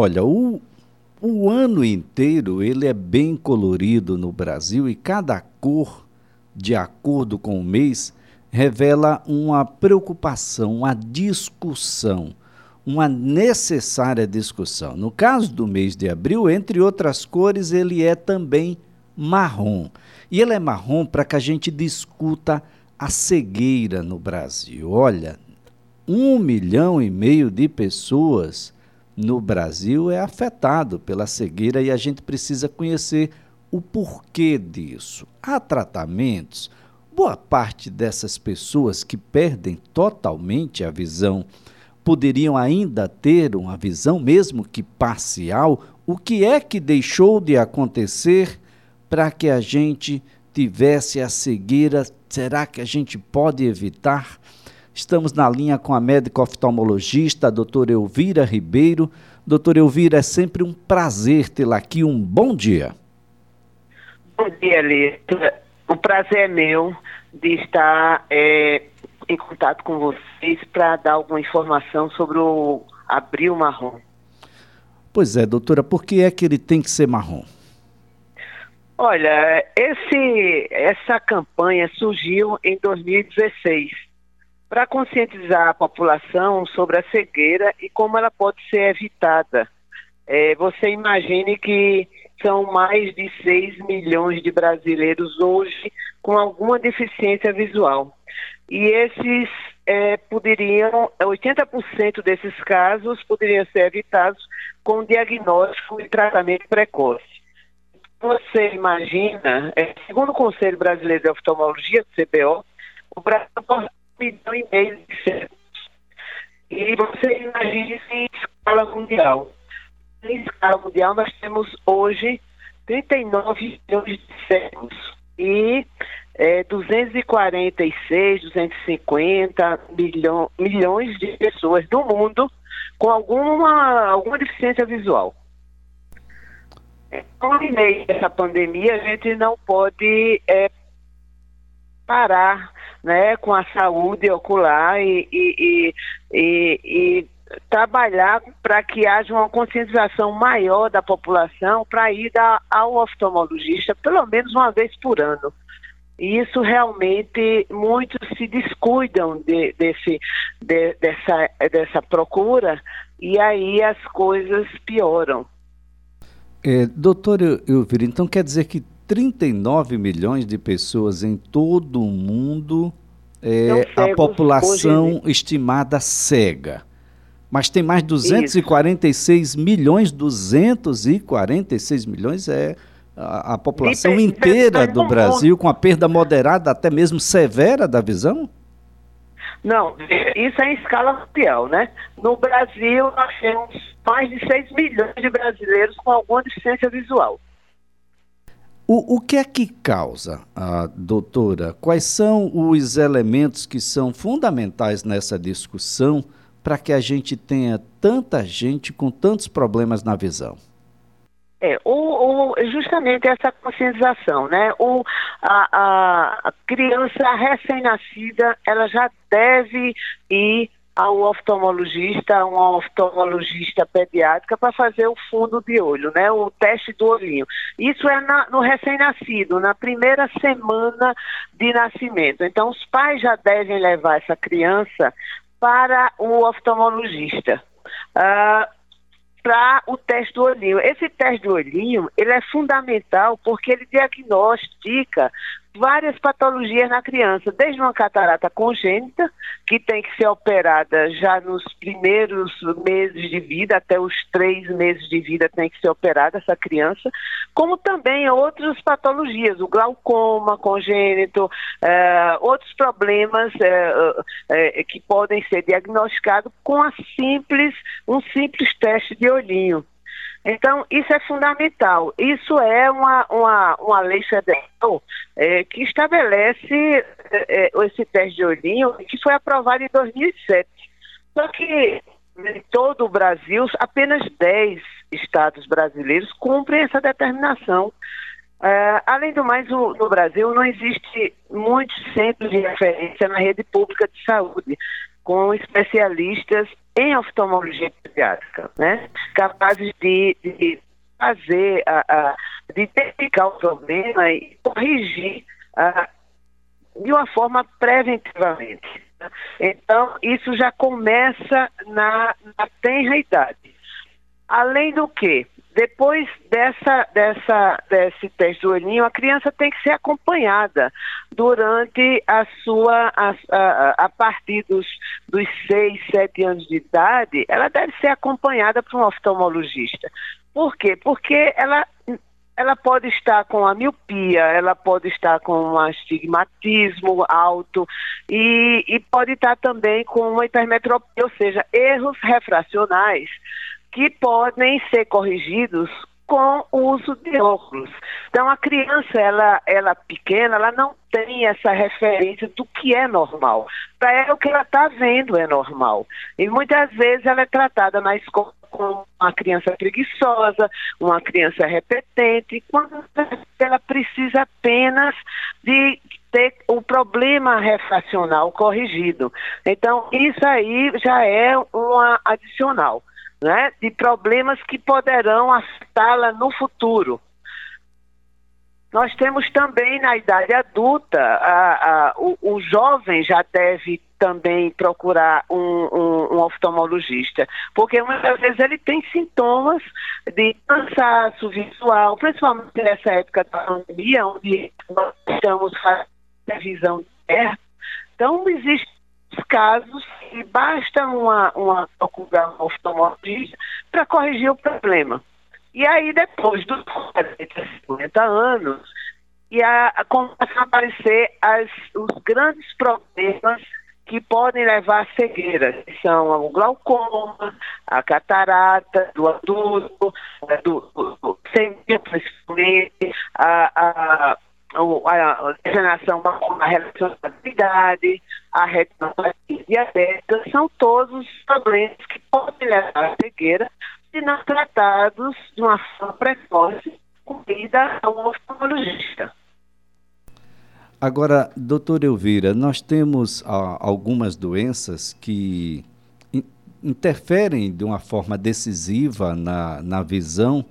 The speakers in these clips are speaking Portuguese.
Olha, o, o ano inteiro ele é bem colorido no Brasil e cada cor, de acordo com o mês, revela uma preocupação, uma discussão, uma necessária discussão. No caso do mês de abril, entre outras cores, ele é também marrom. E ele é marrom para que a gente discuta a cegueira no Brasil. Olha, um milhão e meio de pessoas no Brasil é afetado pela cegueira e a gente precisa conhecer o porquê disso. Há tratamentos. Boa parte dessas pessoas que perdem totalmente a visão poderiam ainda ter uma visão, mesmo que parcial. O que é que deixou de acontecer para que a gente tivesse a cegueira? Será que a gente pode evitar? Estamos na linha com a médica oftalmologista, a doutora Elvira Ribeiro. Doutora Elvira, é sempre um prazer tê-la aqui. Um bom dia. Bom dia, Lito. O prazer é meu de estar é, em contato com vocês para dar alguma informação sobre o abril marrom. Pois é, doutora, por que é que ele tem que ser marrom? Olha, esse, essa campanha surgiu em 2016 para conscientizar a população sobre a cegueira e como ela pode ser evitada. É, você imagine que são mais de 6 milhões de brasileiros hoje com alguma deficiência visual. E esses é, poderiam, 80% desses casos poderiam ser evitados com diagnóstico e tratamento precoce. Você imagina, é, segundo o Conselho Brasileiro de Oftalmologia, CBO, o Brasil milhão e meio de cérebros. E você imagine isso em escala mundial. Em escala mundial, nós temos hoje 39 milhões de cérebros e é, 246, 250 milhão, milhões de pessoas no mundo com alguma, alguma deficiência visual. Então, no meio dessa pandemia, a gente não pode é, parar né, com a saúde ocular e, e, e, e trabalhar para que haja uma conscientização maior da população para ir ao oftalmologista pelo menos uma vez por ano. E isso realmente muitos se descuidam de, desse, de, dessa, dessa procura e aí as coisas pioram. É, doutor Elvira, então quer dizer que 39 milhões de pessoas em todo o mundo é a população hoje... estimada cega. Mas tem mais 246 Isso. milhões, 246 milhões é a, a população inteira do Brasil com a perda moderada, até mesmo severa da visão? Não, isso é em escala mundial, né? No Brasil, nós temos mais de 6 milhões de brasileiros com alguma deficiência visual. O, o que é que causa, a doutora? Quais são os elementos que são fundamentais nessa discussão para que a gente tenha tanta gente com tantos problemas na visão? É, justamente essa conscientização, né? O, a, a criança recém-nascida, ela já deve ir ao oftalmologista, uma oftalmologista pediátrica para fazer o fundo de olho, né? O teste do olhinho. Isso é na, no recém-nascido, na primeira semana de nascimento. Então, os pais já devem levar essa criança para o oftalmologista. Uh, para o teste do olhinho. Esse teste do olhinho, ele é fundamental porque ele diagnostica várias patologias na criança, desde uma catarata congênita, que tem que ser operada já nos primeiros meses de vida, até os três meses de vida tem que ser operada essa criança, como também outras patologias, o glaucoma congênito, eh, outros problemas eh, eh, que podem ser diagnosticados com a simples, um simples teste de olhinho. Então, isso é fundamental. Isso é uma, uma, uma lei federal é, que estabelece é, é esse teste de olhinho, que foi aprovado em 2007. Só que em todo o Brasil, apenas 10 estados brasileiros cumprem essa determinação. É, além do mais, o, no Brasil não existe muitos centros de referência na rede pública de saúde, com especialistas em oftalmologia pediátrica, né? Capazes de, de fazer, a, a, de identificar o problema e corrigir a, de uma forma preventivamente. Então, isso já começa na, na tenra idade. Além do que, depois dessa, dessa, desse teste do olhinho, a criança tem que ser acompanhada durante a sua, a, a, a partir dos, dos 6, 7 anos de idade, ela deve ser acompanhada por um oftalmologista. Por quê? Porque ela ela pode estar com a miopia, ela pode estar com um astigmatismo alto e, e pode estar também com uma hipermetropia, ou seja, erros refracionais que podem ser corrigidos com o uso de óculos. Então a criança, ela, ela pequena, ela não tem essa referência do que é normal. Para ela o que ela está vendo é normal. E muitas vezes ela é tratada na escola como uma criança preguiçosa, uma criança repetente, quando ela precisa apenas de ter o problema refracional corrigido. Então, isso aí já é uma adicional né, de problemas que poderão afetá-la no futuro. Nós temos também na idade adulta, a, a, o, o, jovem já deve também procurar um, um, um, oftalmologista, porque muitas vezes ele tem sintomas de cansaço visual, principalmente nessa época da pandemia, onde nós estamos fazendo visão de perto. Então, existe casos que basta uma, uma um oftalmologista para corrigir o problema. E aí, depois dos 40, 50 anos, e a, a, começam a aparecer as, os grandes problemas que podem levar à cegueira, que são o glaucoma, a catarata do adulto, do, do, do principalmente, a, a a degeneração a relacionabilidade, a retinopatia diabética, são todos problemas que podem levar à cegueira se não tratados de uma forma precoce com ida a um oftalmologista. Agora, doutor Elvira, nós temos ah, algumas doenças que in interferem de uma forma decisiva na, na visão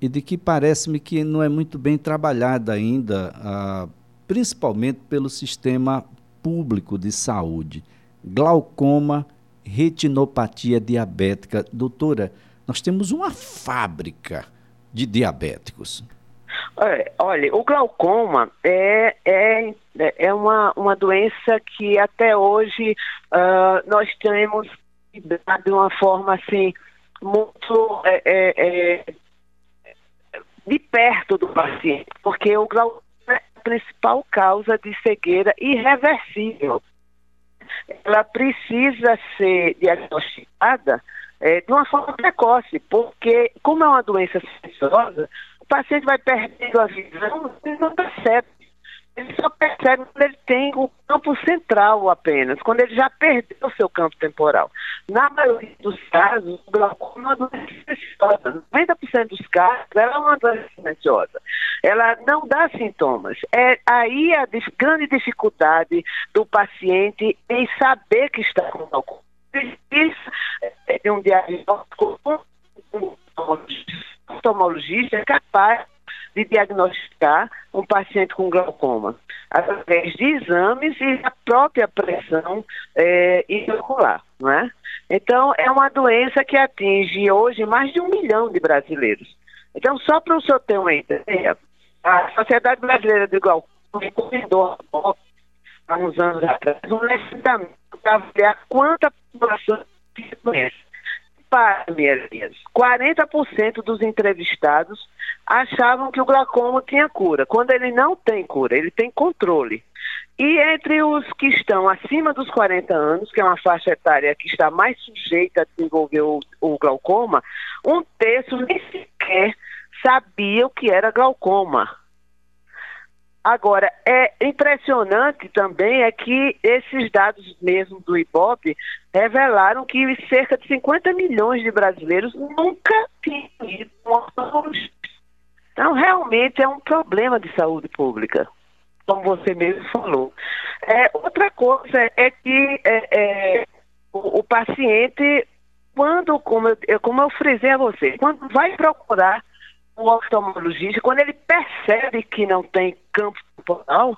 e de que parece-me que não é muito bem trabalhada ainda, ah, principalmente pelo sistema público de saúde. Glaucoma, retinopatia diabética. Doutora, nós temos uma fábrica de diabéticos. É, olha, o glaucoma é, é, é uma, uma doença que até hoje uh, nós temos de uma forma assim muito é, é, é de perto do paciente, porque o glaucoma principal causa de cegueira irreversível. Ela precisa ser diagnosticada é, de uma forma precoce, porque, como é uma doença silenciosa, o paciente vai perdendo a visão e não percebe ele só percebe quando ele tem o campo central apenas, quando ele já perdeu o seu campo temporal. Na maioria dos casos, o glaucoma é uma doença silenciosa. 90% dos casos, ela é uma doença silenciosa. Ela não dá sintomas. É aí a grande dificuldade do paciente em saber que está com glaucoma. Isso é um diagnóstico um oftalmologista é capaz de diagnosticar um paciente com glaucoma, através de exames e da própria pressão é, inocular? Então, é uma doença que atinge hoje mais de um milhão de brasileiros. Então, só para o senhor ter uma ideia, a Sociedade Brasileira de Glaucoma recomendou há uns anos atrás um levantamento para avaliar quanta população tem doença. Para, minhas 40% dos entrevistados achavam que o glaucoma tinha cura, quando ele não tem cura, ele tem controle. E entre os que estão acima dos 40 anos, que é uma faixa etária que está mais sujeita a desenvolver o, o glaucoma, um terço nem sequer sabia o que era glaucoma. Agora, é impressionante também é que esses dados mesmo do IBOP revelaram que cerca de 50 milhões de brasileiros nunca tinham ido um. Então, realmente é um problema de saúde pública, como você mesmo falou. É, outra coisa é que é, é, o, o, paciente quando, como eu, como eu frisei a você, quando vai procurar o oftalmologista, quando ele percebe que não tem campo temporal,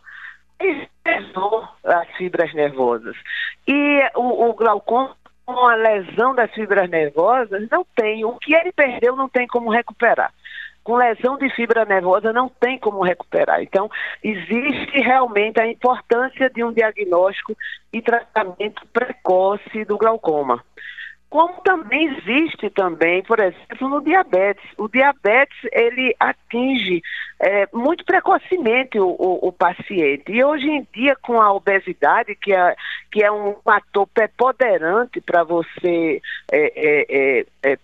ele pesou as fibras nervosas. E o, o glaucoma, com a lesão das fibras nervosas, não tem. O que ele perdeu não tem como recuperar com lesão de fibra nervosa não tem como recuperar. Então, existe realmente a importância de um diagnóstico e tratamento precoce do glaucoma. Como também existe também, por exemplo, no diabetes. O diabetes, ele atinge é, muito precocemente o, o, o, paciente. E hoje em dia, com a obesidade, que é, que é um fator preponderante para você é, é, é, é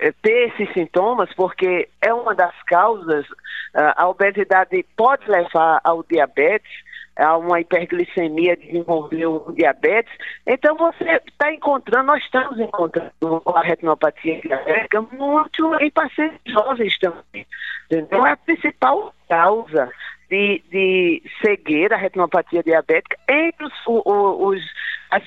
é, ter esses sintomas, porque é uma das causas, a obesidade pode levar ao diabetes, a uma hiperglicemia, desenvolver o diabetes. Então você está encontrando, nós estamos encontrando a retinopatia diabética muito em pacientes jovens também. Então é a principal causa de, de cegueira, retinopatia diabética, entre os, os,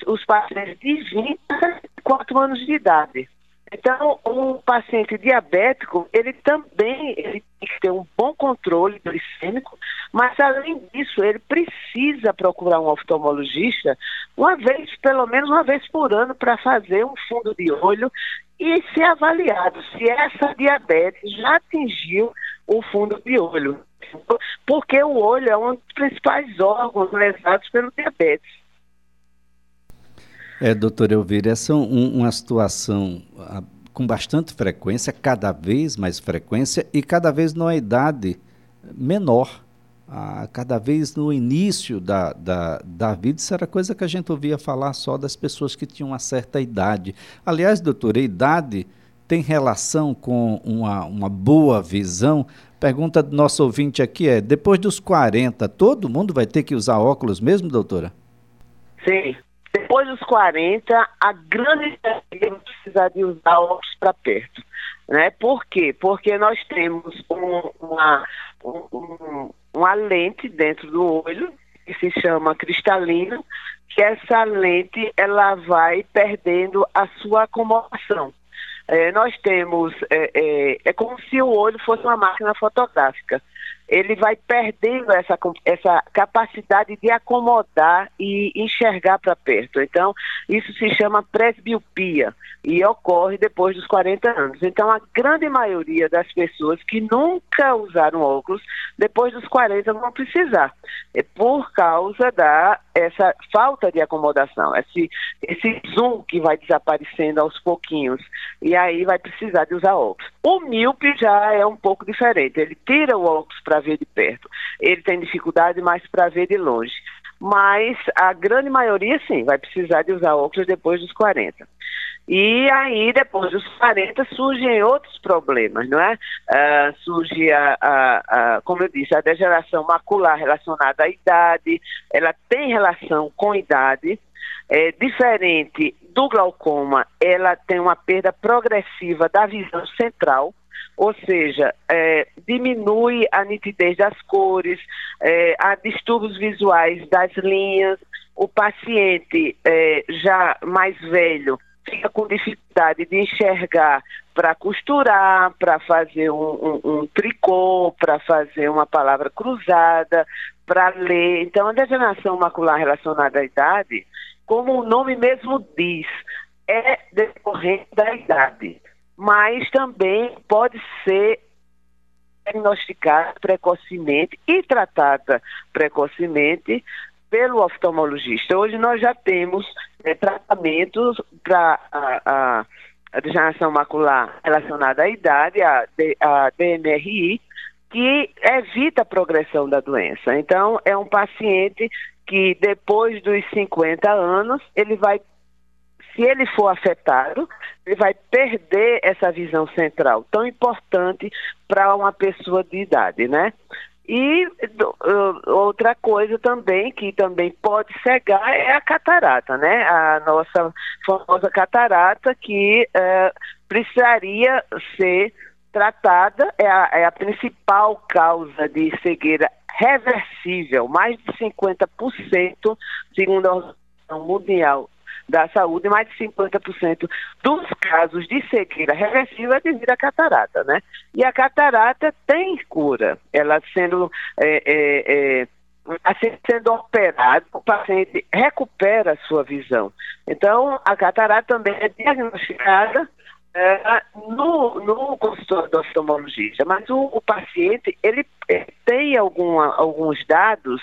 os, pacientes de 20 a 34 anos de idade. Então, um paciente diabético, ele também ele tem que ter um bom controle glicêmico, mas além disso, ele precisa procurar um oftalmologista uma vez, pelo menos uma vez por ano, para fazer um fundo de olho e ser avaliado se essa diabetes já atingiu o fundo de olho. Porque o olho é um dos principais órgãos lesados pelo diabetes. É, doutor Elvira, essa é um, uma situação a, ah, com bastante frequência, cada vez mais frequência e cada vez numa idade menor. A, ah, cada vez no início da, da, da vida, isso era coisa que a gente ouvia falar só das pessoas que tinham uma certa idade. Aliás, doutor, a idade tem relação com uma, uma boa visão? Pergunta do nosso ouvinte aqui é: depois dos 40, todo mundo vai ter que usar óculos mesmo, doutora? Sim, depois dos 40, a grande maioria vai precisar de usar óculos para perto. Né? Por quê? Porque nós temos um, uma, um, uma lente dentro do olho, que se chama cristalina, que essa lente ela vai perdendo a sua acomodação. É, nós temos, é, é, é como se o olho fosse uma máquina fotográfica ele vai perdendo essa, essa capacidade de acomodar e enxergar para perto. Então, isso se chama presbiopia e ocorre depois dos 40 anos. Então, a grande maioria das pessoas que nunca usaram óculos, depois dos 40 vão precisar, é por causa da essa falta de acomodação, esse, esse zoom que vai desaparecendo aos pouquinhos, e aí vai precisar de usar óculos. O míope já é um pouco diferente, ele tira o óculos para ver de perto. Ele tem dificuldade mais para ver de longe. Mas a grande maioria, sim, vai precisar de usar óculos depois dos 40. E aí, depois dos 40, surgem outros problemas, não é? Uh, surge, a, a, a, como eu disse, a degeneração macular relacionada à idade, ela tem relação com idade, é, diferente do glaucoma, ela tem uma perda progressiva da visão central, ou seja, é, diminui a nitidez das cores, é, há distúrbios visuais das linhas, o paciente é, já mais velho fica com dificuldade de enxergar para costurar, para fazer um, um, um tricô, para fazer uma palavra cruzada, para ler. Então, a degeneração macular relacionada à idade, como o nome mesmo diz, é decorrente da idade mas também pode ser diagnosticada precocemente e tratada precocemente pelo oftalmologista. Hoje nós já temos é, tratamentos para a, a, degeneração macular relacionada à idade, a, a DMRI, que evita a progressão da doença. Então, é um paciente que depois dos 50 anos, ele vai se ele for afetado, ele vai perder essa visão central, tão importante para uma pessoa de idade, né? E uh, outra coisa também que também pode cegar é a catarata, né? A nossa famosa catarata que uh, precisaria ser tratada, é a, é a principal causa de cegueira reversível, mais de 50%, segundo a Organização Mundial da saúde, mais de 50% dos casos de cegueira reversível é devido à catarata, né? E a catarata tem cura, ela sendo é, é, é, assim, sendo operado, o paciente recupera a sua visão. Então, a catarata também é diagnosticada é, no, no consultório do oftalmologista, mas o, o paciente, ele, tem alguma, alguns dados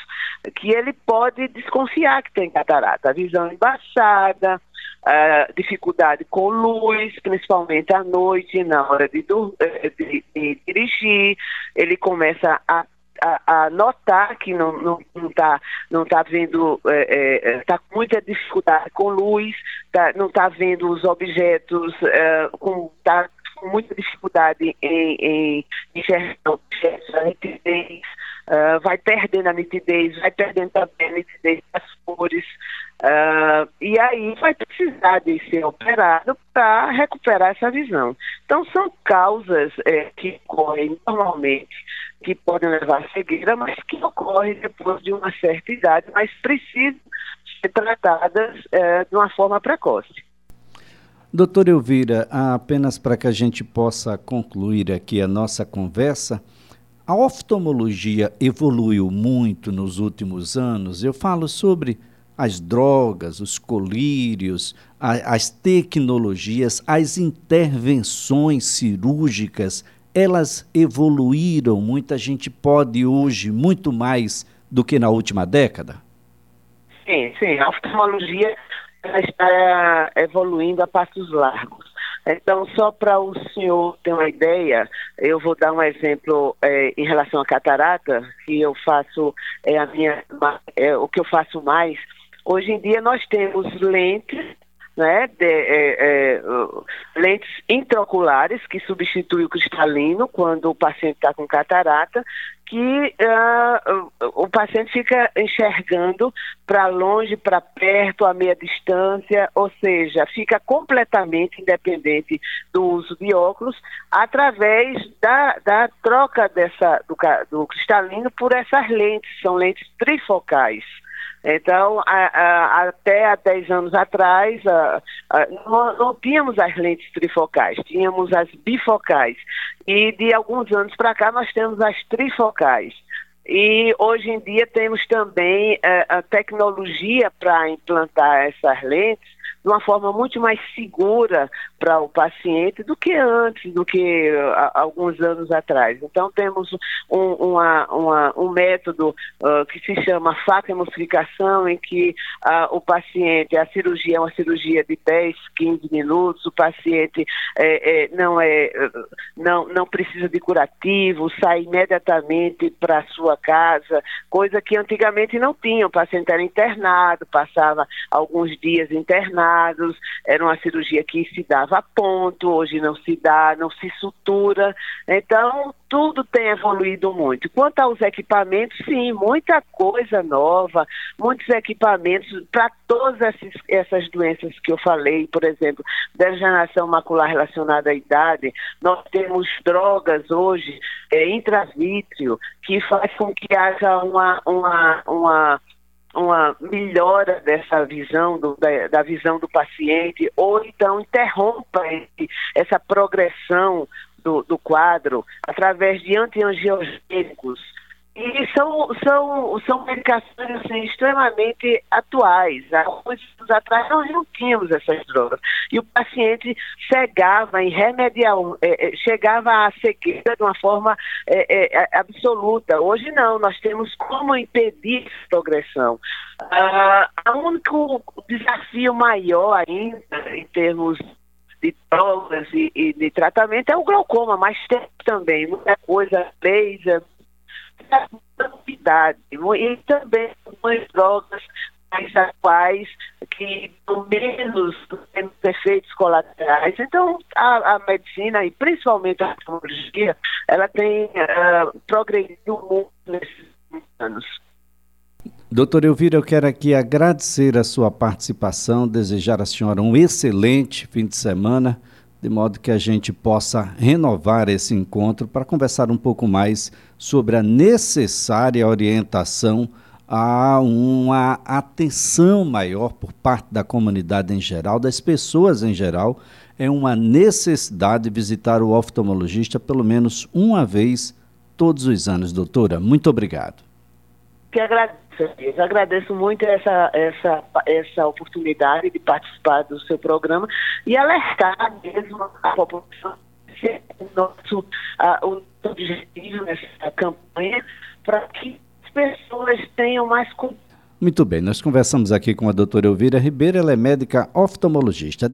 que ele pode desconfiar que tem catarata, visão embaçada, uh, dificuldade com luz, principalmente à noite, na hora de, de, de, de dirigir, ele começa a a, a, notar que não está não, não tá, não tá vendo, está é, é, tá com muita dificuldade com luz, tá, não está vendo os objetos, é, com, tá com muita dificuldade em, enxergar objetos, a nitidez, uh, vai perdendo a nitidez, vai perdendo também a nitidez das cores, uh, e aí vai precisar de ser operado para recuperar essa visão. Então, são causas é, que ocorrem normalmente que podem levar à cegueira, mas que ocorrem depois de uma certa idade, mas precisam tratadas é, de uma forma precoce. Doutor Elvira, apenas para que a gente possa concluir aqui a nossa conversa, a oftalmologia evoluiu muito nos últimos anos. Eu falo sobre as drogas, os colírios, a, as tecnologias, as intervenções cirúrgicas elas evoluíram, muita gente pode hoje muito mais do que na última década? Sim, a oftalmologia está evoluindo a passos largos. Então, só para o senhor ter uma ideia, eu vou dar um exemplo é, em relação à catarata, que eu faço, é, a minha, é, o que eu faço mais. Hoje em dia nós temos lentes né, de, lentes intraoculares, que substitui o cristalino quando o paciente está com catarata, que uh, o paciente fica enxergando para longe, para perto, a meia distância, ou seja, fica completamente independente do uso de óculos através da, da troca dessa, do, do cristalino por essas lentes, são lentes trifocais. Então, a, a, até há 10 anos atrás, a, não, não, tínhamos as lentes trifocais, tínhamos as bifocais. E de alguns anos para cá, nós temos as trifocais. E hoje em dia temos também eh, a tecnologia para implantar essas lentes de uma forma muito mais segura para o paciente do que antes, do que uh, alguns anos atrás. Então, temos um, uma, uma, um método uh, que se chama faca-emulsificação, em que uh, o paciente, a cirurgia é uma cirurgia de 10, 15 minutos, o paciente é, é, não, é, não, não precisa de curativo, sai imediatamente para a sua casa, coisa que antigamente não tinha. O paciente era internado, passava alguns dias internado, era uma cirurgia que se dava a ponto, hoje não se dá, não se sutura. Então, tudo tem evoluído muito. Quanto aos equipamentos, sim, muita coisa nova, muitos equipamentos para todas essas, essas doenças que eu falei, por exemplo, degeneração macular relacionada à idade, nós temos drogas hoje, é, intravítrio, que faz com que haja uma, uma, uma uma melhora dessa visão, do, da, da, visão do paciente, ou então interrompa esse, essa progressão do, do quadro através de antiangiogênicos e são, são, são medicações assim, extremamente atuais. Há alguns anos atrás nós não tínhamos essas drogas. E o paciente chegava em remediar, é, chegava à cegueira de uma forma é, é, absoluta. Hoje não, nós temos como impedir essa progressão. Ah, o único desafio maior ainda em termos de drogas e, e, de tratamento é o glaucoma, mas tem também muita coisa, laser, novidade. E também algumas drogas mais atuais que dão menos, menos efeitos colaterais. Então, a, a, medicina e principalmente a tecnologia, ela tem uh, progredido muito nesses anos. Doutor Elvira, eu quero aqui agradecer a sua participação, desejar à senhora um excelente fim de semana, de modo que a gente possa renovar esse encontro para conversar um pouco mais sobre a necessária orientação há uma atenção maior por parte da comunidade em geral, das pessoas em geral, é uma necessidade visitar o oftalmologista pelo menos uma vez todos os anos, doutora. Muito obrigado. Que agradeço, eu agradeço muito essa, essa, essa oportunidade de participar do seu programa e alertar mesmo a população o nosso, uh, o objetivo nessa campanha para que as pessoas tenham mais Muito bem, nós conversamos aqui com a doutora Elvira Ribeiro, ela é médica oftalmologista.